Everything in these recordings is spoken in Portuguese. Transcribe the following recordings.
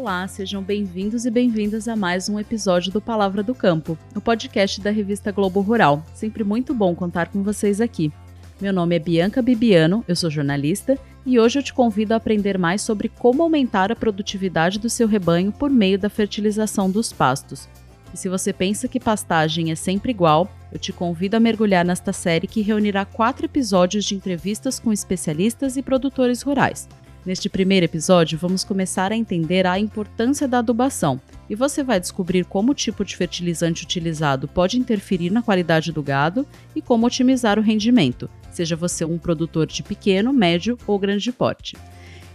Olá, sejam bem-vindos e bem-vindas a mais um episódio do Palavra do Campo, o podcast da revista Globo Rural. Sempre muito bom contar com vocês aqui. Meu nome é Bianca Bibiano, eu sou jornalista e hoje eu te convido a aprender mais sobre como aumentar a produtividade do seu rebanho por meio da fertilização dos pastos. E se você pensa que pastagem é sempre igual, eu te convido a mergulhar nesta série que reunirá quatro episódios de entrevistas com especialistas e produtores rurais. Neste primeiro episódio, vamos começar a entender a importância da adubação e você vai descobrir como o tipo de fertilizante utilizado pode interferir na qualidade do gado e como otimizar o rendimento, seja você um produtor de pequeno, médio ou grande porte.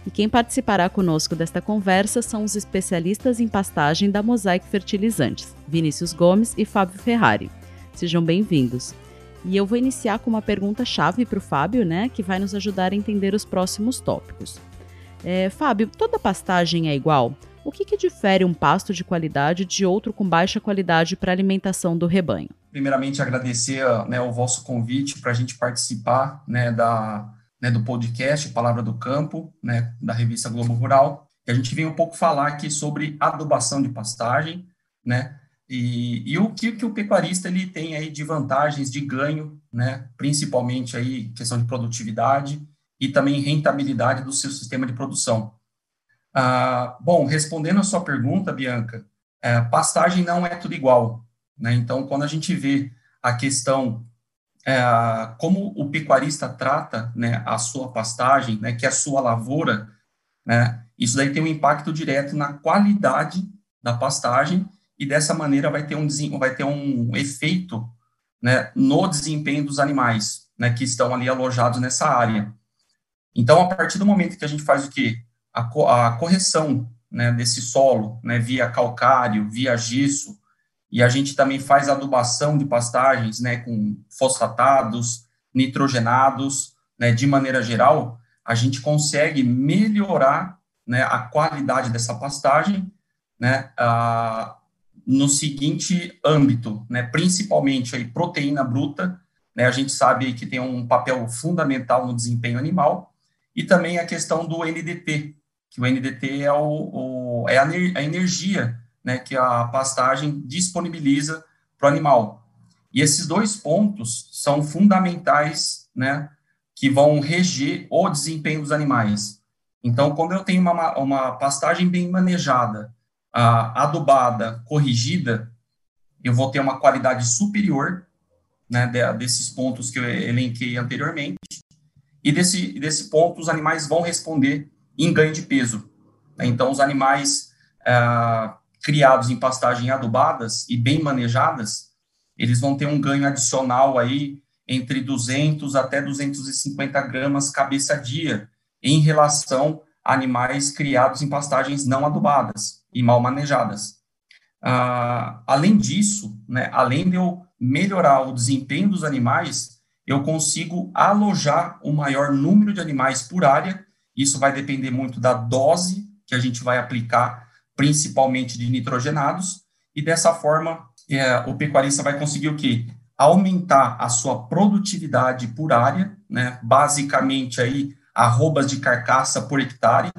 E quem participará conosco desta conversa são os especialistas em pastagem da Mosaic Fertilizantes, Vinícius Gomes e Fábio Ferrari. Sejam bem-vindos. E eu vou iniciar com uma pergunta-chave para o Fábio, né, que vai nos ajudar a entender os próximos tópicos. É, Fábio, toda pastagem é igual? O que, que difere um pasto de qualidade de outro com baixa qualidade para alimentação do rebanho? Primeiramente, agradecer né, o vosso convite para a gente participar né, da, né, do podcast Palavra do Campo, né, da revista Globo Rural. E a gente vem um pouco falar aqui sobre adubação de pastagem, né, e, e o que, que o pecuarista ele tem aí de vantagens de ganho, né, principalmente aí questão de produtividade e também rentabilidade do seu sistema de produção. Ah, bom, respondendo a sua pergunta, Bianca, é, pastagem não é tudo igual, né? Então, quando a gente vê a questão é, como o pecuarista trata né, a sua pastagem, né, que é a sua lavoura, né, isso daí tem um impacto direto na qualidade da pastagem e dessa maneira vai ter um, vai ter um efeito né, no desempenho dos animais né, que estão ali alojados nessa área. Então, a partir do momento que a gente faz o quê? A, a correção né, desse solo, né, via calcário, via gesso, e a gente também faz adubação de pastagens, né, com fosfatados, nitrogenados, né, de maneira geral, a gente consegue melhorar, né, a qualidade dessa pastagem, né, a, no seguinte âmbito, né, principalmente aí proteína bruta, né, a gente sabe que tem um papel fundamental no desempenho animal, e também a questão do NDT, que o NDT é, o, o é a, energia né, que a pastagem disponibiliza para o animal. E esses dois pontos são fundamentais, né, que vão reger o desempenho dos animais. Então, quando eu tenho uma, uma pastagem bem manejada, adubada, corrigida, eu vou ter uma qualidade superior, né, desses pontos que eu elenquei anteriormente, e desse, desse ponto os animais vão responder em ganho de peso. Então, os animais ah, criados em pastagem adubadas e bem manejadas, eles vão ter um ganho adicional aí entre 200 até 250 gramas cabeça dia em relação a animais criados em pastagens não adubadas e mal manejadas. Ah, além disso, né, além de eu melhorar o desempenho dos animais, eu consigo alojar o maior número de animais por área. Isso vai depender muito da dose que a gente vai aplicar principalmente de nitrogenados, e dessa forma é, o pecuarista vai conseguir o quê? Aumentar a sua produtividade por área, né? basicamente aí arrobas de carcaça por hectare,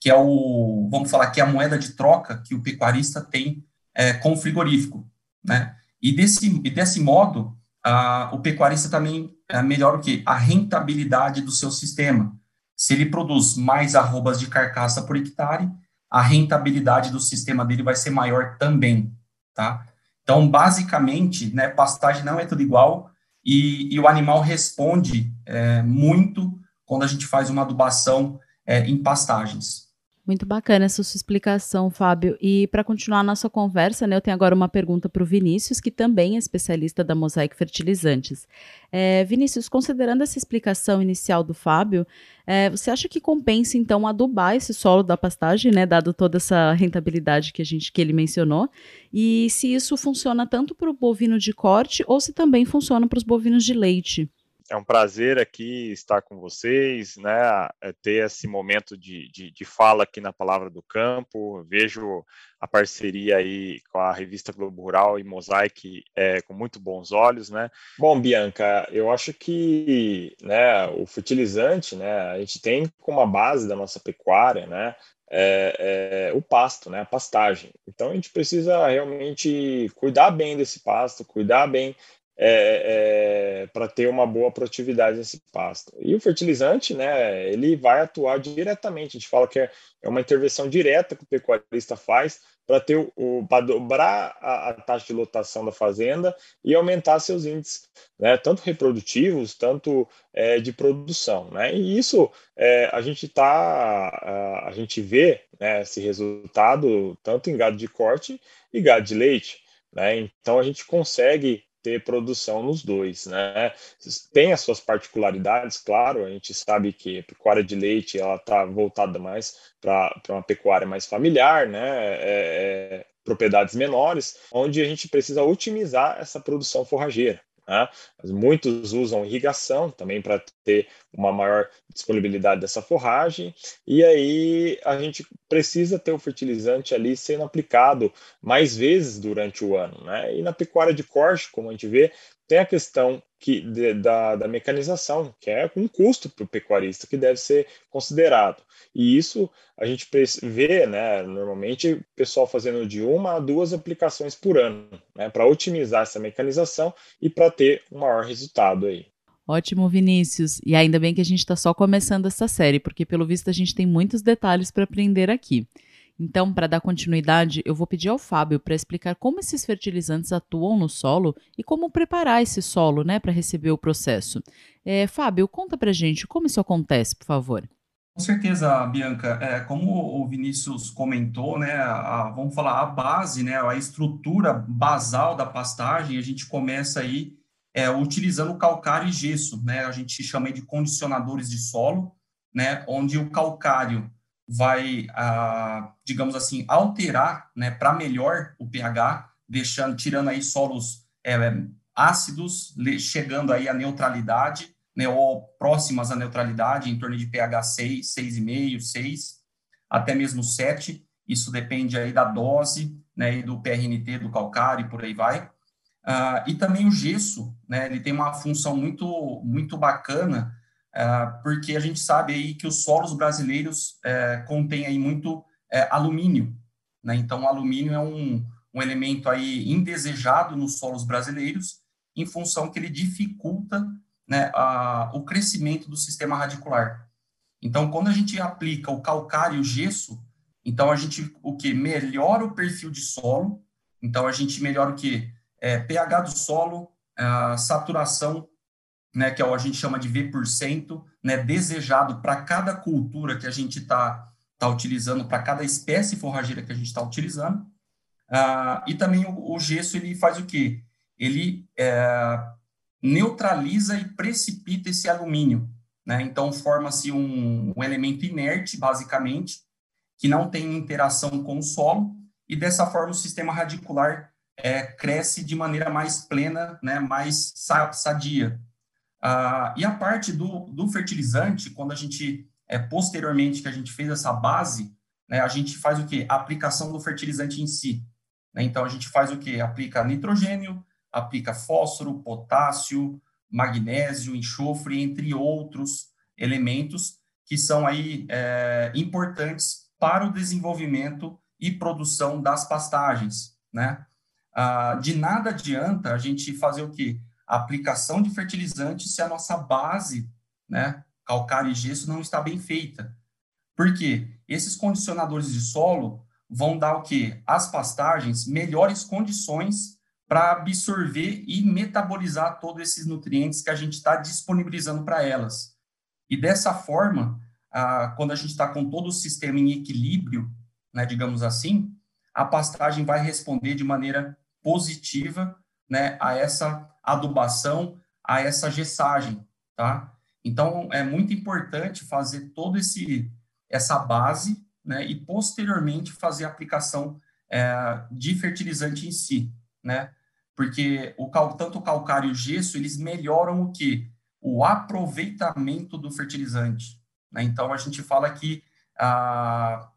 que é o, vamos falar que é a moeda de troca que o pecuarista tem é, com o frigorífico, né? E desse, e desse modo, a, o pecuarista também é, melhora o quê? A rentabilidade do seu sistema. Se ele produz mais arrobas de carcaça por hectare, a rentabilidade do sistema dele vai ser maior também, tá? Então, basicamente, né, pastagem não é tudo igual e, e o animal responde é, muito quando a gente faz uma adubação é, em pastagens. Muito bacana essa sua explicação, Fábio. E para continuar a nossa conversa, né, eu tenho agora uma pergunta para o Vinícius, que também é especialista da Mosaic Fertilizantes. É, Vinícius, considerando essa explicação inicial do Fábio, é, você acha que compensa então adubar esse solo da pastagem, né, dado toda essa rentabilidade que a gente que ele mencionou? E se isso funciona tanto para o bovino de corte ou se também funciona para os bovinos de leite? É um prazer aqui estar com vocês, né? É ter esse momento de, de, de, fala aqui na Palavra do Campo. Vejo a parceria aí com a revista Globo Rural e Mosaic é, com muito bons olhos, né? Bom, Bianca, eu acho que né, o fertilizante, né? A gente tem como a base da nossa pecuária, né? é, é, o pasto, né, a pastagem. Então a gente precisa realmente cuidar bem desse pasto, cuidar bem é, é, para ter uma boa produtividade nesse pasto. E o fertilizante, né, ele vai atuar diretamente. A gente fala que é, é uma intervenção direta que o pecuarista faz para ter o, dobrar a, a, taxa de lotação da fazenda e aumentar seus índices, né, tanto reprodutivos, tanto é, de produção, né? E isso é, a gente tá, a, a gente vê né, esse resultado tanto em gado de corte e gado de leite. Né? Então a gente consegue ter produção nos dois, né? Tem as suas particularidades, claro, a gente sabe que a pecuária de leite ela está voltada mais para uma pecuária mais familiar, né? É, é, propriedades menores, onde a gente precisa otimizar essa produção forrageira. Né? Muitos usam irrigação também para ter uma maior disponibilidade dessa forragem, e aí a gente precisa ter o fertilizante ali sendo aplicado mais vezes durante o ano. Né? E na pecuária de corte, como a gente vê, tem a questão que, de, da, da mecanização, que é um custo para o pecuarista que deve ser considerado. E isso a gente vê, né, normalmente, o pessoal fazendo de uma a duas aplicações por ano, né, para otimizar essa mecanização e para ter um maior resultado aí. Ótimo, Vinícius. E ainda bem que a gente está só começando essa série, porque pelo visto a gente tem muitos detalhes para aprender aqui. Então, para dar continuidade, eu vou pedir ao Fábio para explicar como esses fertilizantes atuam no solo e como preparar esse solo né, para receber o processo. É, Fábio, conta para gente como isso acontece, por favor. Com certeza, Bianca. É, como o Vinícius comentou, né, a, vamos falar a base, né, a estrutura basal da pastagem, a gente começa aí é, utilizando calcário e gesso, né, a gente chama de condicionadores de solo, né, onde o calcário vai, ah, digamos assim, alterar, né, para melhor o pH, deixando, tirando aí solos é, ácidos, chegando aí à neutralidade, né, ou próximas à neutralidade, em torno de pH 6, 6,5, 6, até mesmo 7. Isso depende aí da dose, né, e do PRNT do calcário e por aí vai. Uh, e também o gesso, né, ele tem uma função muito, muito bacana, porque a gente sabe aí que os solos brasileiros uh, contêm aí muito é, alumínio, né, então o alumínio é um, um elemento aí indesejado nos solos brasileiros, em função que ele dificulta né, a, o crescimento do sistema radicular. Então, quando a gente aplica o calcário e o gesso, então a gente o que melhora o perfil de solo. Então a gente melhora o que é, pH do solo, a saturação, né, que é o a gente chama de V%, né, desejado para cada cultura que a gente está tá utilizando, para cada espécie forrageira que a gente está utilizando. Ah, e também o, o, gesso ele faz o quê? Ele é, neutraliza e precipita esse alumínio. Né? Então, forma-se um, um, elemento inerte, basicamente, que não tem interação com o solo, e dessa forma o sistema radicular é, cresce de maneira mais plena, né, mais sadia. Ah, e a parte do, do fertilizante, quando a gente, é, posteriormente que a gente fez essa base, né, a gente faz o quê? A aplicação do fertilizante em si. Né? Então, a gente faz o quê? Aplica nitrogênio, aplica fósforo, potássio, magnésio, enxofre, entre outros elementos que são aí é, importantes para o desenvolvimento e produção das pastagens, né? Ah, de nada adianta a gente fazer o quê? A aplicação de fertilizante se a nossa base, né, calcário e gesso não está bem feita. Por quê? Esses condicionadores de solo vão dar o quê? As pastagens melhores condições para absorver e metabolizar todos esses nutrientes que a gente está disponibilizando para elas. E dessa forma, ah, quando a gente está com todo o sistema em equilíbrio, né, digamos assim, a pastagem vai responder de maneira positiva né, a essa adubação, a essa gessagem, tá? Então, é muito importante fazer todo esse essa base, né, e posteriormente fazer a aplicação é, de fertilizante em si, né? Porque o cal, tanto o calcário e o gesso, eles melhoram o que? O aproveitamento do fertilizante. Né? Então, a gente fala que a,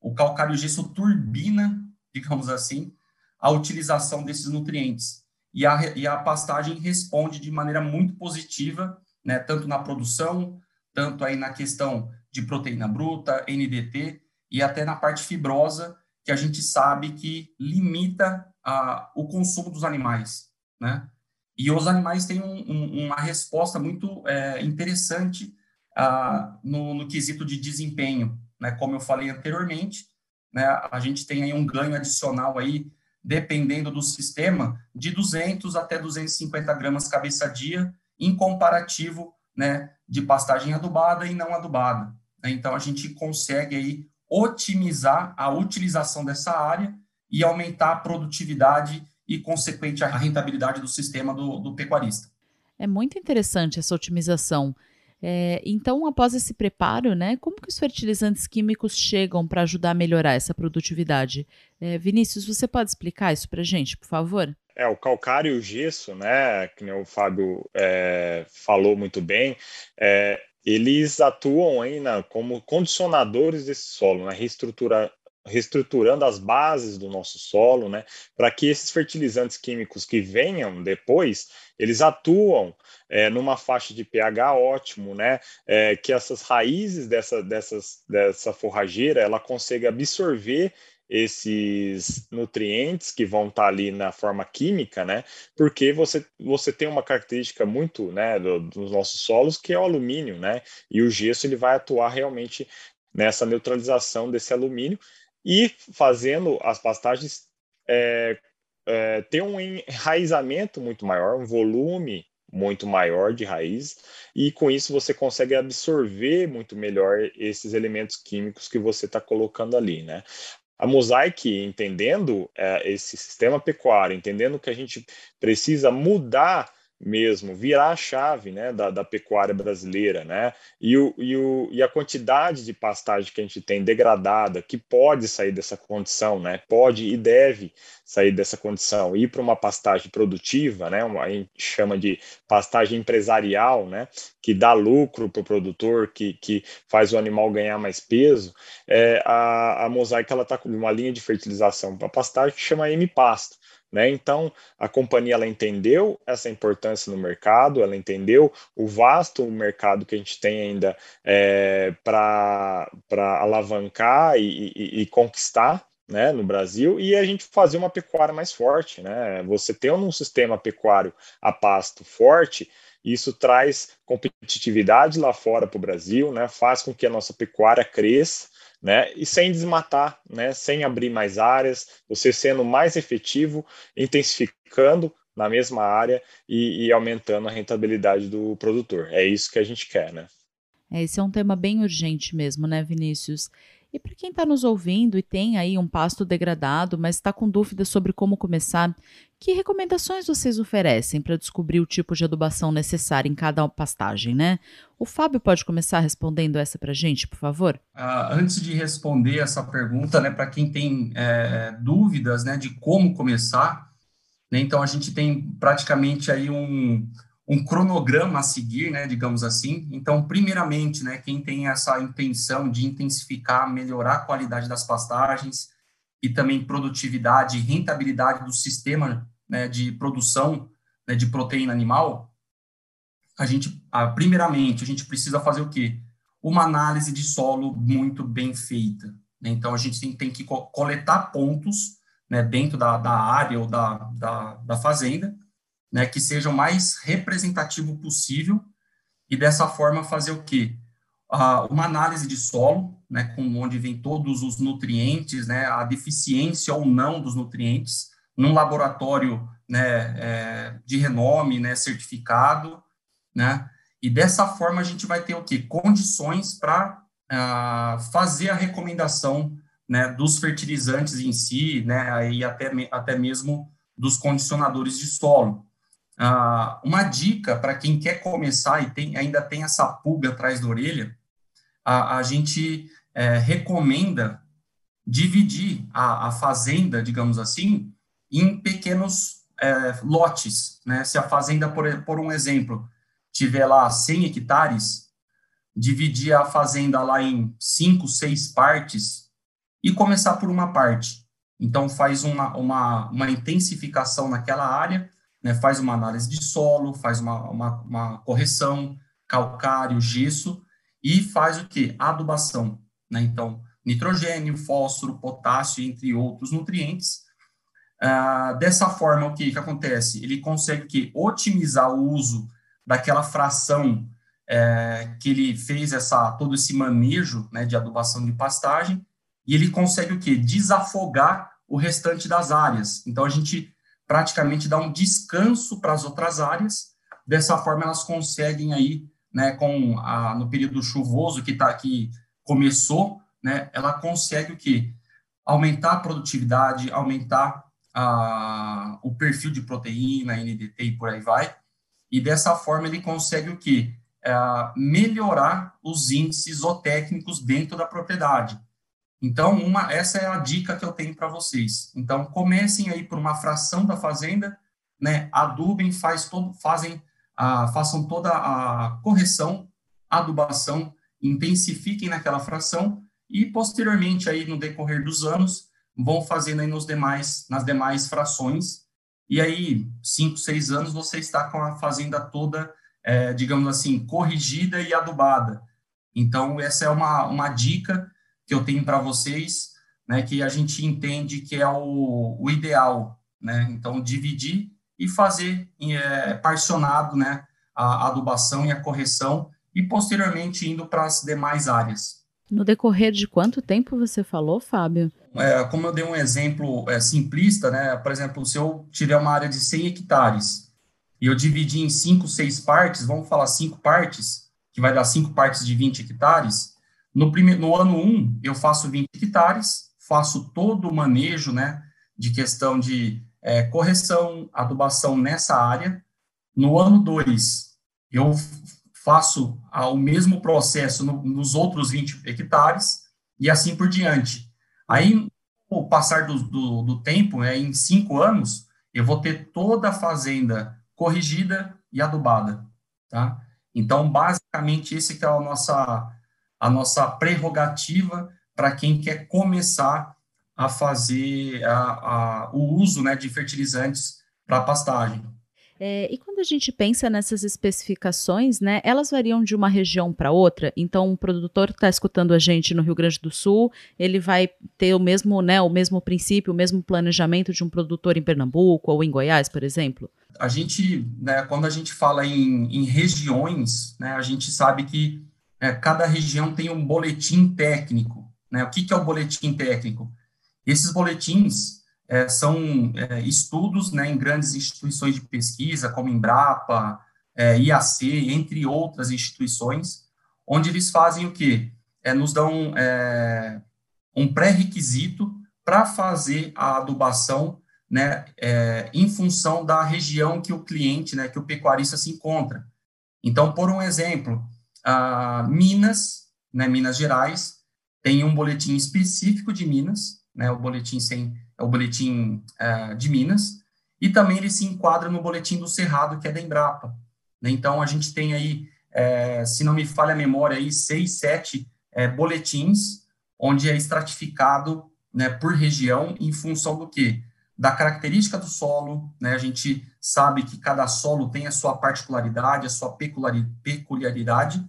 o calcário e o gesso turbina, digamos assim, a utilização desses nutrientes. E a, e a pastagem responde de maneira muito positiva, né, tanto na produção, tanto aí na questão de proteína bruta, NDT, e até na parte fibrosa, que a gente sabe que limita a, o consumo dos animais, né? E os animais têm um, um, uma resposta muito é, interessante ah, no, no, quesito de desempenho, né? Como eu falei anteriormente, né? A gente tem aí um ganho adicional aí, dependendo do sistema, de 200 até 250 gramas cabeça dia, em comparativo, né? De pastagem adubada e não adubada. Né? Então a gente consegue aí otimizar a utilização dessa área e aumentar a produtividade e, consequente, a rentabilidade do sistema do, do pecuarista. É muito interessante essa otimização. É, então, após esse preparo, né, como que os fertilizantes químicos chegam para ajudar a melhorar essa produtividade? É, Vinícius, você pode explicar isso para a gente, por favor? É, o calcário e o gesso, né, que o Fábio é, falou muito bem, é, eles atuam ainda como condicionadores desse solo, né, reestrutura, reestruturando as bases do nosso solo, né, para que esses fertilizantes químicos que venham depois, eles atuam é, numa faixa de pH ótimo, né, é, que essas raízes dessa, dessas, dessa forrageira, ela consiga absorver esses nutrientes que vão estar tá ali na forma química, né? Porque você, você tem uma característica muito, né, do, dos nossos solos que é o alumínio, né? E o gesso ele vai atuar realmente nessa neutralização desse alumínio e fazendo as pastagens é, é, ter um enraizamento muito maior, um volume muito maior de raiz, e com isso você consegue absorver muito melhor esses elementos químicos que você está colocando ali, né? A Mosaic, entendendo é, esse sistema pecuário, entendendo que a gente precisa mudar mesmo, virar a chave né, da, da pecuária brasileira, né? E, o, e, o, e a quantidade de pastagem que a gente tem degradada, que pode sair dessa condição, né? Pode e deve sair dessa condição, ir para uma pastagem produtiva, né? Uma, a gente chama de pastagem empresarial, né? Que dá lucro para o produtor, que, que faz o animal ganhar mais peso. É, a, a mosaica ela está com uma linha de fertilização para pastagem que chama M-Pasto. Né? Então, a companhia ela entendeu essa importância no mercado, ela entendeu o vasto mercado que a gente tem ainda é, para alavancar e, e, e conquistar né, no Brasil e a gente fazer uma pecuária mais forte. Né? Você ter um sistema pecuário a pasto forte, isso traz competitividade lá fora para o Brasil, né? faz com que a nossa pecuária cresça né? E sem desmatar, né? Sem abrir mais áreas, você sendo mais efetivo, intensificando na mesma área e, e, aumentando a rentabilidade do produtor. É isso que a gente quer, né? É, esse é um tema bem urgente mesmo, né, Vinícius? E para quem está nos ouvindo e tem aí um pasto degradado, mas está com dúvidas sobre como começar, que recomendações vocês oferecem para descobrir o tipo de adubação necessária em cada pastagem, né? O Fábio pode começar respondendo essa para a gente, por favor? Uh, antes de responder essa pergunta, né, para quem tem é, dúvidas, né, de como começar, né, então a gente tem praticamente aí um, um cronograma a seguir, né, digamos assim. Então, primeiramente, né, quem tem essa intenção de intensificar, melhorar a qualidade das pastagens e também produtividade e rentabilidade do sistema né, de produção né, de proteína animal, a gente, primeiramente, a gente precisa fazer o quê? Uma análise de solo muito bem feita. Né? Então, a gente tem, tem que coletar pontos né, dentro da, da área ou da, da, da fazenda, né, que seja o mais representativo possível e dessa forma fazer o quê? Uh, uma análise de solo, né, com onde vem todos os nutrientes, né, a deficiência ou não dos nutrientes, num laboratório né, é, de renome, né, certificado, né, e dessa forma a gente vai ter o quê? Condições para ah, fazer a recomendação né, dos fertilizantes em si, né, e até, até mesmo dos condicionadores de solo. Uh, uma dica para quem quer começar e tem, ainda tem essa pulga atrás da orelha, a, a gente é, recomenda dividir a, a, fazenda, digamos assim, em pequenos é, lotes. Né? Se a fazenda, por, por um exemplo, tiver lá 100 hectares, dividir a fazenda lá em cinco, seis partes e começar por uma parte. Então, faz uma, uma, uma intensificação naquela área, né, faz uma análise de solo, faz uma, uma, uma correção, calcário, gesso, e faz o que? Adubação. Né? Então, nitrogênio, fósforo, potássio, entre outros nutrientes. Ah, dessa forma, o que, que acontece? Ele consegue que otimizar o uso daquela fração é, que ele fez essa todo esse manejo né, de adubação de pastagem e ele consegue o que desafogar o restante das áreas. Então a gente praticamente dá um descanso para as outras áreas. Dessa forma elas conseguem aí, né, com a, no período chuvoso que tá aqui começou, né, ela consegue o que aumentar a produtividade, aumentar a, o perfil de proteína, NDT e por aí vai. E dessa forma ele consegue o que é, melhorar os índices zootécnicos dentro da propriedade. Então, uma, essa é a dica que eu tenho para vocês. Então, comecem aí por uma fração da fazenda, né? Adubem, faz todo, fazem, a, façam toda a correção, adubação, intensifiquem naquela fração e posteriormente aí no decorrer dos anos vão fazendo aí nos demais, nas demais frações e aí cinco, seis anos você está com a fazenda toda é, digamos assim, corrigida e adubada. Então, essa é uma, uma dica que eu tenho para vocês, né, que a gente entende que é o, o ideal, né? Então, dividir e fazer é, parcionado, né, a adubação e a correção, e posteriormente indo para as demais áreas. No decorrer de quanto tempo você falou, Fábio? É, como eu dei um exemplo é, simplista, né? Por exemplo, se eu tiver uma área de 100 hectares e eu dividi em cinco, seis partes, vamos falar cinco partes, que vai dar cinco partes de 20 hectares, no, primeiro, no ano 1, um, eu faço 20 hectares, faço todo o manejo, né, de questão de é, correção, adubação nessa área. No ano 2, eu faço o mesmo processo no, nos outros 20 hectares, e assim por diante. Aí, o passar do, do, do tempo, é, em cinco anos, eu vou ter toda a fazenda corrigida e adubada, tá? Então, basicamente, esse que é a nossa, a nossa prerrogativa para quem quer começar a fazer a, a, o uso né, de fertilizantes para pastagem. É, e quando a gente pensa nessas especificações, né, elas variam de uma região para outra. Então, um produtor que está escutando a gente no Rio Grande do Sul, ele vai ter o mesmo, né, o mesmo princípio, o mesmo planejamento de um produtor em Pernambuco ou em Goiás, por exemplo? A gente, né, quando a gente fala em, em regiões, né, a gente sabe que é, cada região tem um boletim técnico. Né? O que, que é o boletim técnico? Esses boletins é, são é, estudos né, em grandes instituições de pesquisa, como Embrapa, é, IAC, entre outras instituições, onde eles fazem o quê? É, nos dão é, um pré-requisito para fazer a adubação né, em função da região que o cliente, né, que o pecuarista se encontra. Então, por um exemplo, Minas, né, Minas Gerais, tem um boletim específico de Minas, né, o boletim sem é o boletim é, de Minas, e também ele se enquadra no boletim do Cerrado, que é da Embrapa. Né? Então, a gente tem aí, é, se não me falha a memória, aí, seis, sete é, boletins, onde é estratificado né, por região, em função do quê? Da característica do solo, né? a gente sabe que cada solo tem a sua particularidade, a sua peculiaridade,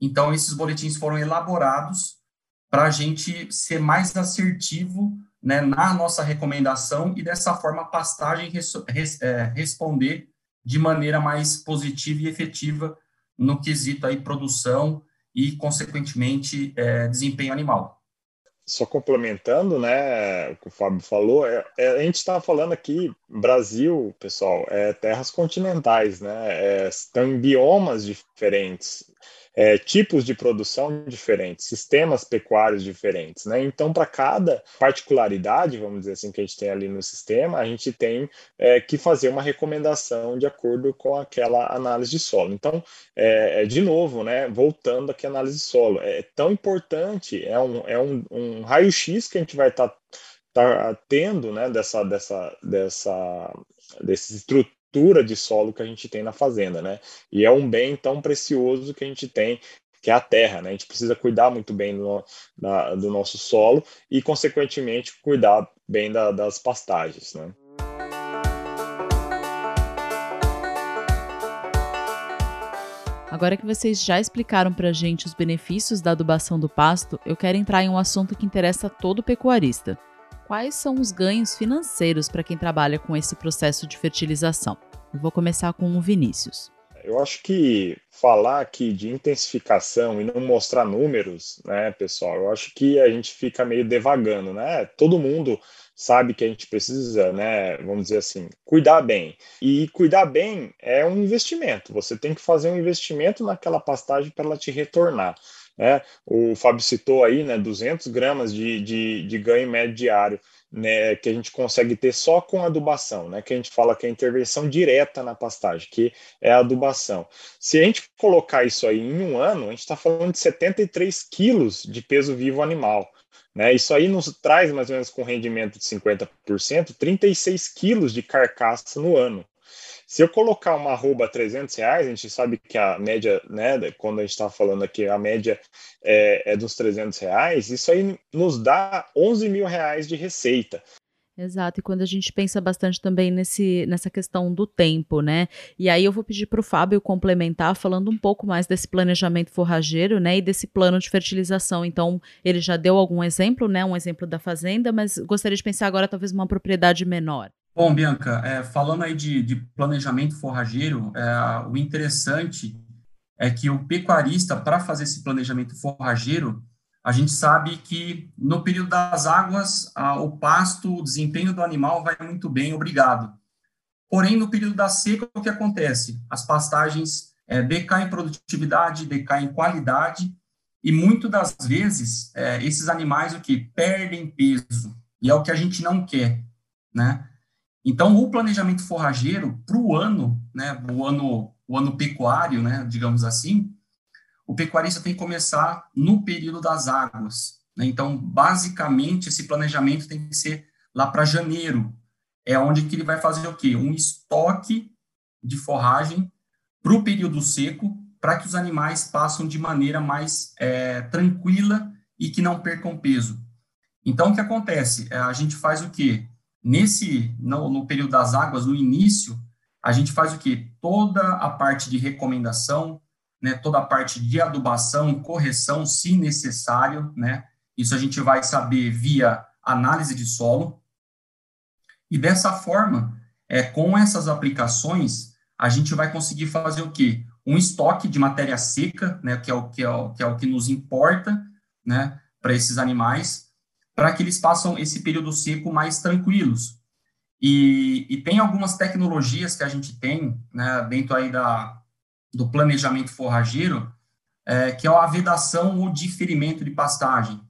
então esses boletins foram elaborados para a gente ser mais assertivo né, na nossa recomendação e dessa forma a pastagem res, res, é, responder de maneira mais positiva e efetiva no quesito aí produção e, consequentemente, é, desempenho animal. Só complementando, né, o que o Fábio falou, é, é a gente está falando aqui, Brasil, pessoal, é terras continentais, né, é, estão em biomas diferentes, é, tipos de produção diferentes, sistemas pecuários diferentes, né? Então, para cada particularidade, vamos dizer assim, que a gente tem ali no sistema, a gente tem é, que fazer uma recomendação de acordo com aquela análise de solo. Então, é, é de novo, né? Voltando aqui à análise de solo, é tão importante, é um, é um, um raio-x que a gente vai estar tá, tá tendo, né? Dessa, dessa, dessa, desse estrutura estrutura de solo que a gente tem na fazenda, né? E é um bem tão precioso que a gente tem, que é a terra, né? A gente precisa cuidar muito bem do, da, do nosso solo e, consequentemente, cuidar bem da, das pastagens, né? Agora que vocês já explicaram para a gente os benefícios da adubação do pasto, eu quero entrar em um assunto que interessa todo pecuarista. Quais são os ganhos financeiros para quem trabalha com esse processo de fertilização? Eu vou começar com o Vinícius. Eu acho que falar aqui de intensificação e não mostrar números, né, pessoal, eu acho que a gente fica meio devagando, né? Todo mundo sabe que a gente precisa, né, vamos dizer assim, cuidar bem. E cuidar bem é um investimento. Você tem que fazer um investimento naquela pastagem para ela te retornar. Né? O Fábio citou aí, né, 200 gramas de, de, de ganho médio diário né, que a gente consegue ter só com adubação, né, que a gente fala que é intervenção direta na pastagem, que é a adubação. Se a gente colocar isso aí em um ano, a gente está falando de 73 quilos de peso vivo animal. Né? Isso aí nos traz mais ou menos com rendimento de 50%, 36 quilos de carcaça no ano. Se eu colocar uma arroba a 300 reais, a gente sabe que a média, né, quando a gente está falando aqui, a média é, é, dos 300 reais, isso aí nos dá 11 mil reais de receita. Exato, e quando a gente pensa bastante também nesse, nessa questão do tempo, né? E aí eu vou pedir para o Fábio complementar, falando um pouco mais desse planejamento forrageiro, né? E desse plano de fertilização. Então, ele já deu algum exemplo, né? Um exemplo da fazenda, mas gostaria de pensar agora talvez uma propriedade menor. Bom, Bianca, é, falando aí de, de planejamento forrageiro, é, o interessante é que o pecuarista, para fazer esse planejamento forrageiro, a gente sabe que no período das águas, a, o pasto, o desempenho do animal vai muito bem, obrigado. Porém, no período da seca, o que acontece? As pastagens é, decaem em produtividade, decaem em qualidade, e muitas das vezes é, esses animais o que perdem peso, e é o que a gente não quer, né? Então, o planejamento forrageiro para o ano, né, o ano, o ano pecuário, né, digamos assim, o pecuarista tem que começar no período das águas. Né? Então, basicamente, esse planejamento tem que ser lá para janeiro. É onde que ele vai fazer o quê? Um estoque de forragem para o período seco, para que os animais passem de maneira mais é, tranquila e que não percam peso. Então, o que acontece? É, a gente faz o quê? Nesse, no, no período das águas, no início, a gente faz o quê? Toda a parte de recomendação, né, toda a parte de adubação, correção, se necessário, né? Isso a gente vai saber via análise de solo. E dessa forma, é, com essas aplicações, a gente vai conseguir fazer o quê? Um estoque de matéria seca, né, que é o que, é o, que, é o que nos importa, né, para esses animais, para que eles passem esse período seco mais tranquilos. E, e, tem algumas tecnologias que a gente tem, né, dentro aí da, do planejamento forrageiro, é, que é a vedação ou diferimento de pastagem.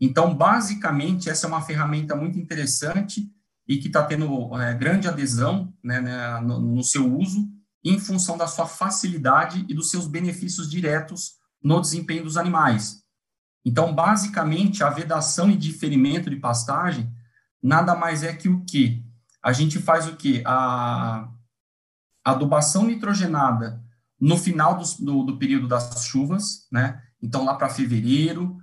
Então, basicamente, essa é uma ferramenta muito interessante e que está tendo é, grande adesão né, né, no, no, seu uso, em função da sua facilidade e dos seus benefícios diretos no desempenho dos animais. Então, basicamente, a vedação e diferimento de pastagem nada mais é que o que? A gente faz o que? A adubação nitrogenada no final do, do, do período das chuvas, né? Então, lá para fevereiro,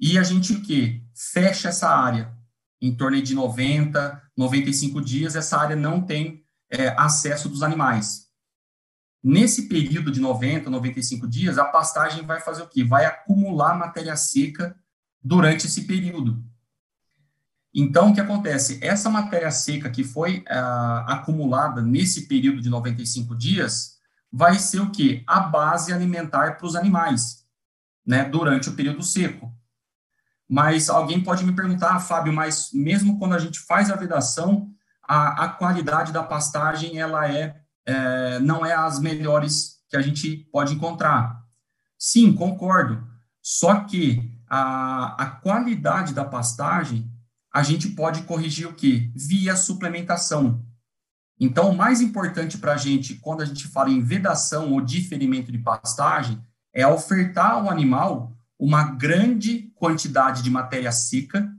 e a gente o que? Fecha essa área. Em torno de 90, 95 dias, essa área não tem é, acesso dos animais. Nesse período de 90, 95 dias, a pastagem vai fazer o quê? Vai acumular matéria seca durante esse período. Então, o que acontece? Essa matéria seca que foi ah, acumulada nesse período de 95 dias vai ser o quê? A base alimentar para os animais, né, durante o período seco. Mas alguém pode me perguntar, ah, Fábio, mas mesmo quando a gente faz a vedação, a, a qualidade da pastagem ela é é, não é as melhores que a gente pode encontrar. Sim, concordo. Só que a, a qualidade da pastagem a gente pode corrigir o que? Via suplementação. Então, o mais importante para a gente, quando a gente fala em vedação ou diferimento de pastagem, é ofertar ao animal uma grande quantidade de matéria seca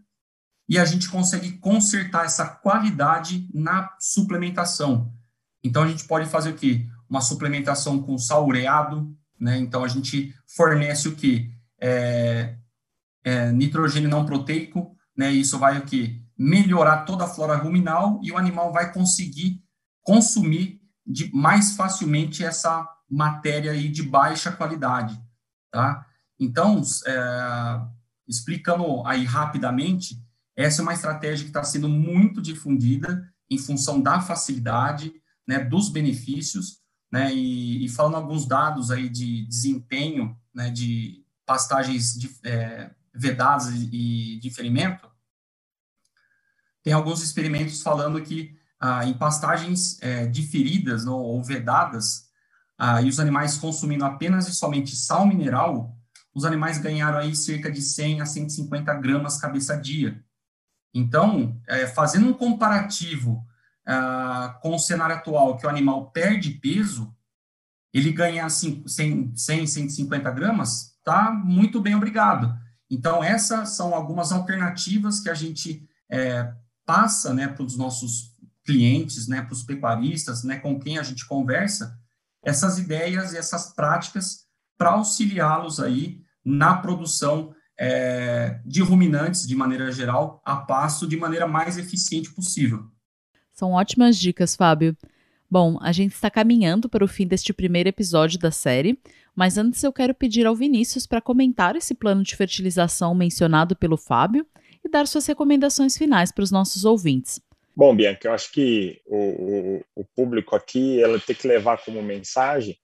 e a gente consegue consertar essa qualidade na suplementação. Então, a gente pode fazer o quê? Uma suplementação com sal ureado, né? Então, a gente fornece o quê? É, é, nitrogênio não proteico, né? Isso vai o quê? Melhorar toda a flora ruminal e o animal vai conseguir consumir de, mais facilmente essa, matéria aí de baixa qualidade, tá? Então, é, explicando aí rapidamente, essa é uma estratégia que está sendo muito difundida em função da facilidade, né, dos benefícios, né, e, e falando alguns dados aí de desempenho, né, de pastagens de, é, vedadas e de ferimento, tem alguns experimentos falando que ah, em pastagens é, diferidas ou, ou vedadas, ah, e os animais consumindo apenas e somente sal mineral, os animais ganharam aí cerca de 100 a 150 gramas cabeça dia. Então, é, fazendo um comparativo ah, com o cenário atual, que o animal perde peso, ele ganha assim, 100, 100 150 gramas, tá muito bem, obrigado. Então, essas são algumas alternativas que a gente é, passa né, para os nossos clientes, né, para os pecuaristas, né, com quem a gente conversa, essas ideias e essas práticas para auxiliá-los aí na produção é, de ruminantes, de maneira geral, a pasto de maneira mais eficiente possível. São ótimas dicas, Fábio. Bom, a gente está caminhando para o fim deste primeiro episódio da série, mas antes eu quero pedir ao Vinícius para comentar esse plano de fertilização mencionado pelo Fábio e dar suas recomendações finais para os nossos ouvintes. Bom, Bianca, eu acho que o, o, o público aqui ela tem que levar como mensagem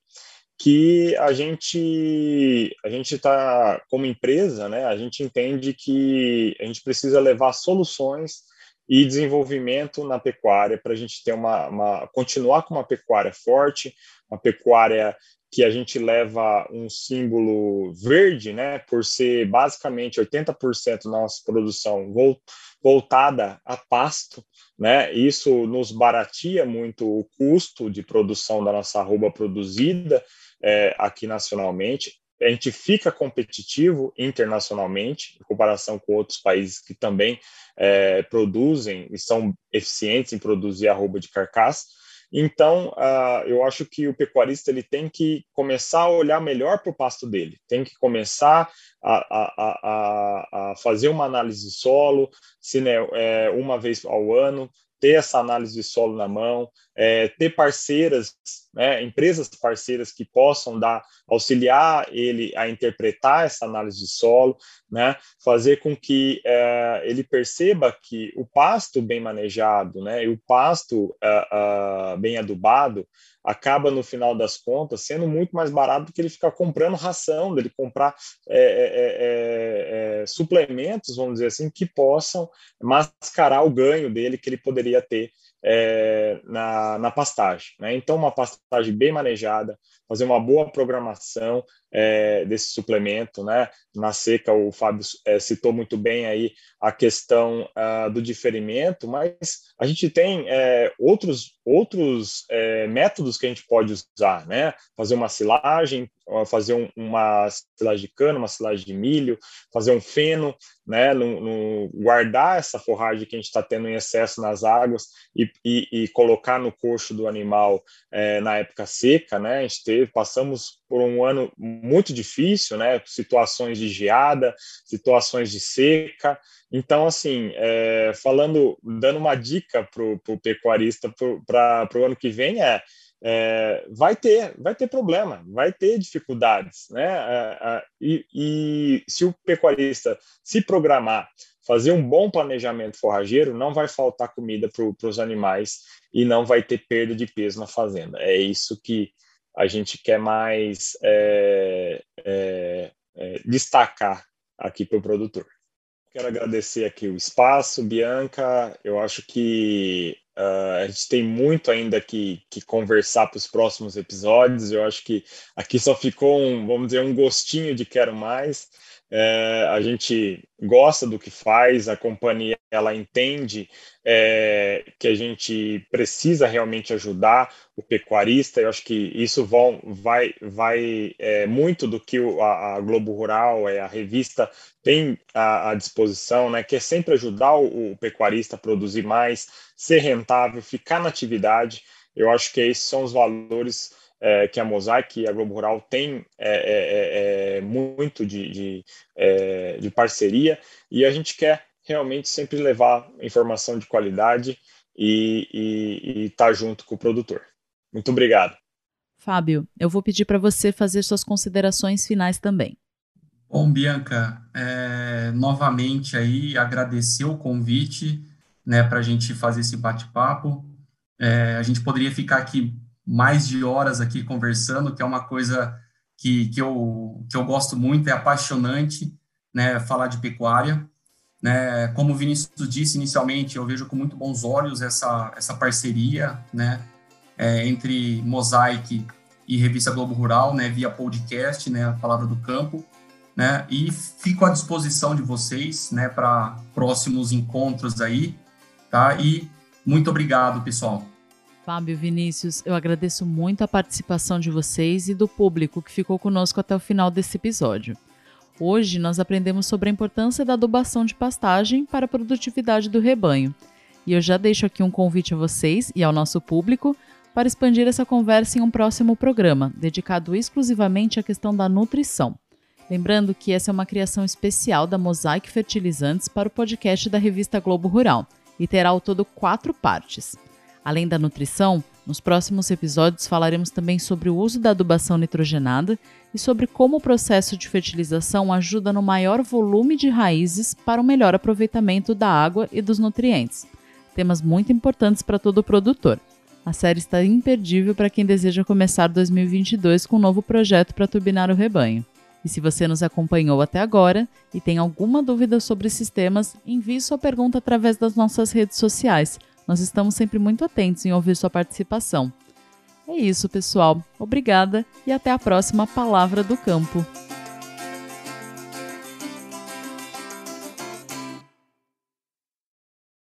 que a gente a gente está como empresa, né? A gente entende que a gente precisa levar soluções e desenvolvimento na pecuária para a gente ter uma, uma continuar com uma pecuária forte, uma pecuária que a gente leva um símbolo verde, né, por ser basicamente 80% da nossa produção voltada a pasto, né? Isso nos baratia muito o custo de produção da nossa arroba produzida é, aqui nacionalmente. A gente fica competitivo internacionalmente, em comparação com outros países que também é, produzem e são eficientes em produzir arroba de carcaça. Então, uh, eu acho que o pecuarista ele tem que começar a olhar melhor para o pasto dele, tem que começar a, a, a, a fazer uma análise de solo, se né, é, uma vez ao ano, ter essa análise de solo na mão, é, ter parceiras, né, empresas parceiras que possam dar, auxiliar ele a interpretar essa análise de solo, né, fazer com que é, ele perceba que o pasto bem manejado, né, e o pasto é, é, bem adubado, acaba no final das contas sendo muito mais barato do que ele ficar comprando ração, dele comprar suplementos, vamos dizer assim, que possam mascarar o ganho dele que ele poderia ter é, na, na pastagem. Né? Então, uma pastagem bem manejada, fazer uma boa programação é, desse suplemento, né? Na seca, o Fábio é, citou muito bem aí a questão uh, do diferimento, mas a gente tem é, outros outros é, métodos que a gente pode usar, né? Fazer uma silagem, fazer um, uma silagem de cana, uma silagem de milho, fazer um feno, né? No, no guardar essa forragem que a gente está tendo em excesso nas águas e, e, e colocar no coxo do animal é, na época seca, né? A gente teve, passamos por um ano muito difícil, né? Situações de geada, situações de seca. Então, assim, é, falando, dando uma dica para o pecuarista para o ano que vem é, é, vai ter, vai ter problema, vai ter dificuldades, né? É, é e, e se o pecuarista se programar, fazer um bom planejamento forrageiro, não vai faltar comida para os animais e não vai ter perda de peso na fazenda. É isso que a gente quer mais é, é, é, destacar aqui para o produtor. Quero agradecer aqui o espaço, Bianca. Eu acho que uh, a gente tem muito ainda que, que conversar para os próximos episódios. Eu acho que aqui só ficou um, vamos dizer, um gostinho de quero mais. É, a gente gosta do que faz, a companhia ela entende é, que a gente precisa realmente ajudar o pecuarista. Eu acho que isso vão, vai, vai é, muito do que a, a, Globo Rural, é, a revista tem à, à, disposição, né, que é sempre ajudar o, o pecuarista a produzir mais, ser rentável, ficar na atividade. Eu acho que esses são os valores é, que a Mosaic e a Globo Rural têm é, é, é, é muito de, de, é, de, parceria e a gente quer realmente sempre levar informação de qualidade e estar tá junto com o produtor. Muito obrigado. Fábio, eu vou pedir para você fazer suas considerações finais também. Bom, Bianca, é, novamente aí agradecer o convite, né, para a gente fazer esse bate-papo. É, a gente poderia ficar aqui mais de horas aqui conversando, que é uma coisa que, que, eu, que eu gosto muito, é apaixonante, né, falar de pecuária. Né, como o Vinícius disse inicialmente, eu vejo com muito bons olhos essa, essa parceria, né, é, entre Mosaic e Revista Globo Rural, né, via podcast, né, a Palavra do Campo, né, e fico à disposição de vocês, né, para próximos encontros aí, tá, e muito obrigado, pessoal. Fábio, Vinícius, eu agradeço muito a participação de vocês e do público que ficou conosco até o final desse episódio. Hoje nós aprendemos sobre a importância da adubação de pastagem para a produtividade do rebanho. E eu já deixo aqui um convite a vocês e ao nosso público para expandir essa conversa em um próximo programa, dedicado exclusivamente à questão da nutrição. Lembrando que essa é uma criação especial da Mosaic Fertilizantes para o podcast da revista Globo Rural e terá ao todo quatro partes. Além da nutrição, nos próximos episódios falaremos também sobre o uso da adubação nitrogenada e sobre como o processo de fertilização ajuda no maior volume de raízes para o melhor aproveitamento da água e dos nutrientes. Temas muito importantes para todo produtor. A série está imperdível para quem deseja começar 2022 com um novo projeto para turbinar o rebanho. E se você nos acompanhou até agora e tem alguma dúvida sobre esses temas, envie sua pergunta através das nossas redes sociais nós estamos sempre muito atentos em ouvir sua participação. É isso, pessoal. Obrigada e até a próxima Palavra do Campo.